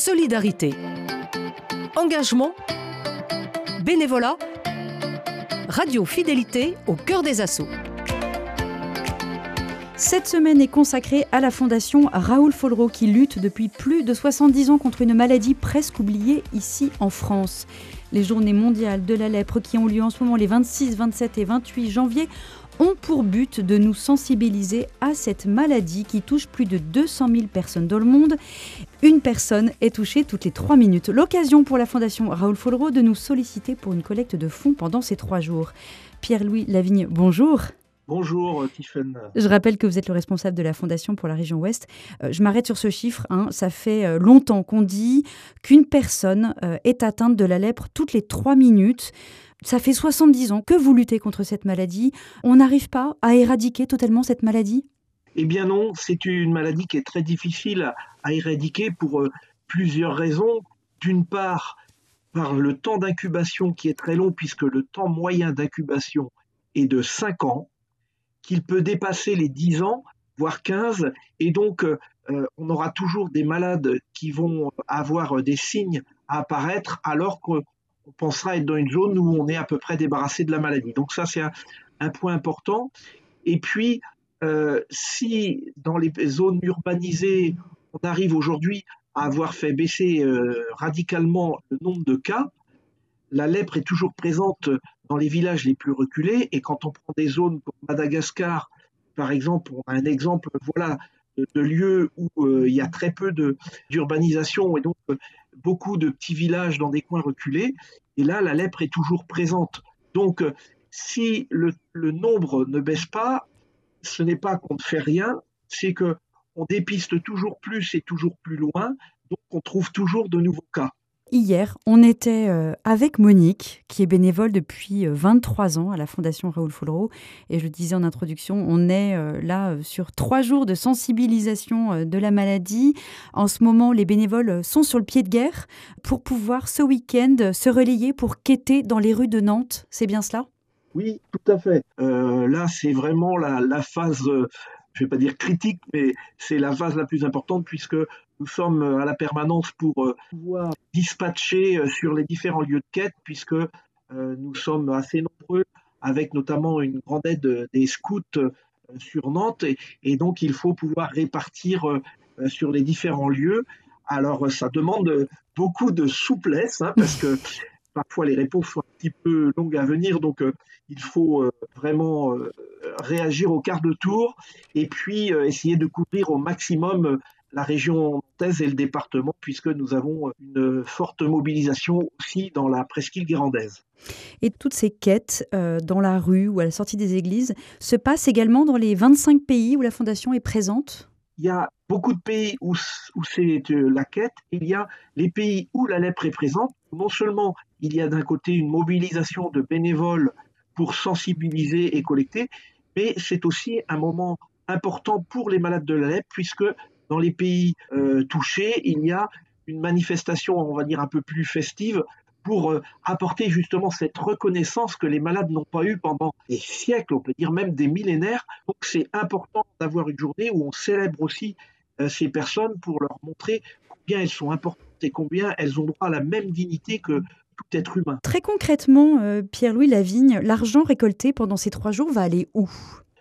solidarité, engagement, bénévolat, radio fidélité au cœur des assauts. Cette semaine est consacrée à la fondation Raoul Follereau qui lutte depuis plus de 70 ans contre une maladie presque oubliée ici en France. Les journées mondiales de la lèpre qui ont lieu en ce moment les 26, 27 et 28 janvier ont pour but de nous sensibiliser à cette maladie qui touche plus de 200 000 personnes dans le monde. Une personne est touchée toutes les trois minutes. L'occasion pour la Fondation Raoul Follereau de nous solliciter pour une collecte de fonds pendant ces trois jours. Pierre-Louis Lavigne, bonjour. Bonjour Tiffen. Je rappelle que vous êtes le responsable de la Fondation pour la région Ouest. Euh, je m'arrête sur ce chiffre. Hein. Ça fait euh, longtemps qu'on dit qu'une personne euh, est atteinte de la lèpre toutes les trois minutes. Ça fait 70 ans que vous luttez contre cette maladie. On n'arrive pas à éradiquer totalement cette maladie? Eh bien non, c'est une maladie qui est très difficile à éradiquer pour euh, plusieurs raisons. D'une part, par le temps d'incubation qui est très long, puisque le temps moyen d'incubation est de 5 ans, qu'il peut dépasser les 10 ans, voire 15, et donc euh, on aura toujours des malades qui vont avoir des signes à apparaître alors que pensera être dans une zone où on est à peu près débarrassé de la maladie. Donc ça, c'est un, point important. Et puis, euh, si dans les zones urbanisées, on arrive aujourd'hui à avoir fait baisser euh, radicalement le nombre de cas, la lèpre est toujours présente dans les villages les plus reculés. Et quand on prend des zones comme Madagascar, par exemple, on a un exemple voilà, de, lieux où euh, il y a très peu d'urbanisation et donc beaucoup de petits villages dans des coins reculés. Et là, la lèpre est toujours présente. Donc, euh, si le, nombre ne baisse pas, ce n'est pas qu'on ne fait rien, c'est que on dépiste toujours plus et toujours plus loin, donc on trouve toujours de nouveaux cas. Hier, on était euh, avec Monique, qui est bénévole depuis 23 euh, ans à la Fondation Raoul Follereau. Et je disais en introduction, on est euh, là sur trois jours de sensibilisation de la maladie. En ce moment, les bénévoles sont sur le pied de guerre pour pouvoir ce week-end se relayer pour quêter dans les rues de Nantes. C'est bien cela? Oui, tout à fait. là, c'est vraiment la phase je ne vais pas dire critique, mais c'est la phase la plus importante puisque nous sommes à la permanence pour euh, pouvoir dispatcher euh, sur les différents lieux de quête puisque euh, nous sommes assez nombreux avec notamment une grande aide des scouts sur Nantes et, donc il faut pouvoir répartir sur les différents lieux. Alors ça demande beaucoup de souplesse hein, parce que parfois les réponses sont un petit peu longues à venir, donc euh, il faut euh, vraiment euh, réagir au quart de tour et puis essayer de couvrir au maximum la région nantaise et le département, puisque nous avons une forte mobilisation aussi dans la presqu'île guérandaise. Et toutes ces quêtes dans la rue ou à la sortie des églises se passent également dans les 25 pays où la Fondation est présente? Il y a beaucoup de pays où, où c'est la quête, il y a les pays où la lèpre est présente. Non seulement il y a d'un côté une mobilisation de bénévoles pour sensibiliser et collecter, mais c'est aussi un moment important pour les malades de la lèpre, puisque dans les pays euh, touchés, il y a une manifestation, on va dire, un peu plus festive pour euh, apporter justement cette reconnaissance que les malades n'ont pas eue pendant des siècles, on peut dire même des millénaires. Donc c'est important d'avoir une journée où on célèbre aussi euh, ces personnes pour leur montrer combien elles sont importantes et combien elles ont droit à la même dignité que tout être humain. Très concrètement, euh, Pierre-Louis Lavigne, l'argent récolté pendant ces trois jours va aller où?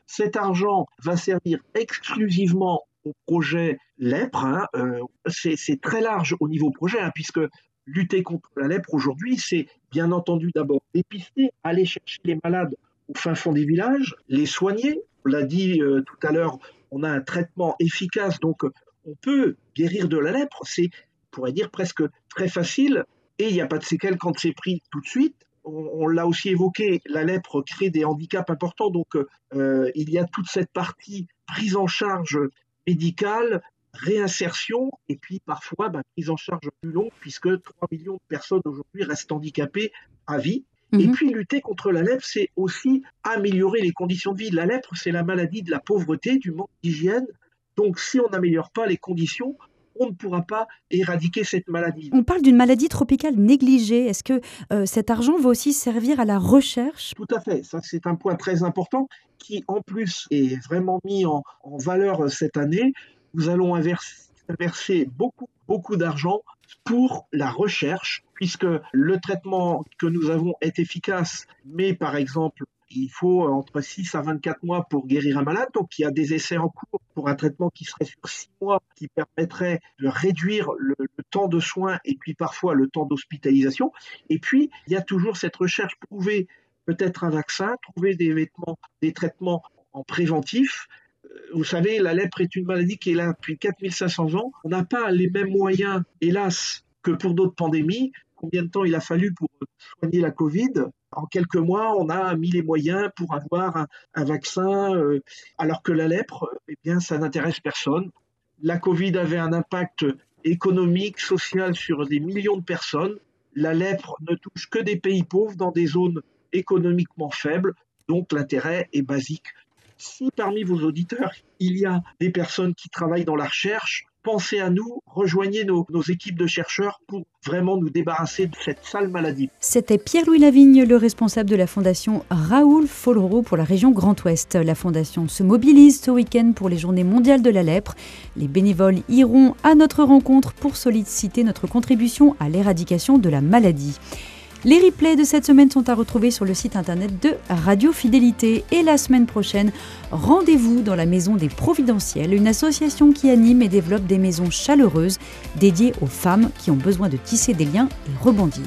Cet argent va servir exclusivement au projet lèpre. Hein. Euh, c'est très large au niveau projet, hein, puisque lutter contre la lèpre aujourd'hui, c'est bien entendu d'abord dépister, aller chercher les malades au fin fond des villages, les soigner. On l'a dit euh, tout à l'heure, on a un traitement efficace, donc on peut guérir de la lèpre. C'est, on pourrait dire, presque très facile et il n'y a pas de séquelles quand c'est pris tout de suite. On, l'a aussi évoqué, la lèpre crée des handicaps importants, donc euh, il y a toute cette partie prise en charge médicale, réinsertion, et puis parfois bah, prise en charge plus longue, puisque 3 millions de personnes aujourd'hui restent handicapées à vie. Et mhm. puis lutter contre la lèpre, c'est aussi améliorer les conditions de vie. La lèpre, c'est la maladie de la pauvreté, du manque d'hygiène. Donc si on n'améliore pas les conditions, on ne pourra pas éradiquer cette maladie. On parle d'une maladie tropicale négligée. Est-ce que euh, cet argent va aussi servir à la recherche? Tout à fait. Ça, c'est un point très important qui, en plus, est vraiment mis en, valeur cette année. Nous allons inverser, beaucoup, beaucoup d'argent pour la recherche, puisque le traitement que nous avons est efficace, mais par exemple, il faut entre 6 à 24 mois pour guérir un malade. Donc, il y a des essais en cours pour un traitement qui serait sur 6 mois, qui permettrait de réduire le, temps de soins et puis parfois le temps d'hospitalisation. Et puis, il y a toujours cette recherche, trouver peut-être un vaccin, trouver des vêtements, des traitements en préventif. Euh, vous savez, la lèpre est une maladie qui est là depuis 4500 ans. On n'a pas les mêmes moyens, hélas, que pour d'autres pandémies. Combien de temps il a fallu pour soigner la Covid? En quelques mois, on a mis les moyens pour avoir un, vaccin, euh, alors que la lèpre, eh bien, ça n'intéresse personne. La Covid avait un impact économique, social sur des millions de personnes. La lèpre ne touche que des pays pauvres dans des zones économiquement faibles, donc l'intérêt est basique. Si parmi vos auditeurs, il y a des personnes qui travaillent dans la recherche, pensez à nous, rejoignez nos, équipes de chercheurs pour vraiment nous débarrasser de cette sale maladie. C'était Pierre-Louis Lavigne, le responsable de la fondation Raoul Follereau pour la région Grand Ouest. La fondation se mobilise ce week-end pour les journées mondiales de la lèpre. Les bénévoles iront à notre rencontre pour solliciter notre contribution à l'éradication de la maladie. Les replays de cette semaine sont à retrouver sur le site internet de Radio Fidélité. Et la semaine prochaine, rendez-vous dans la Maison des Providentiels, une association qui anime et développe des maisons chaleureuses dédiées aux femmes qui ont besoin de tisser des liens et rebondir.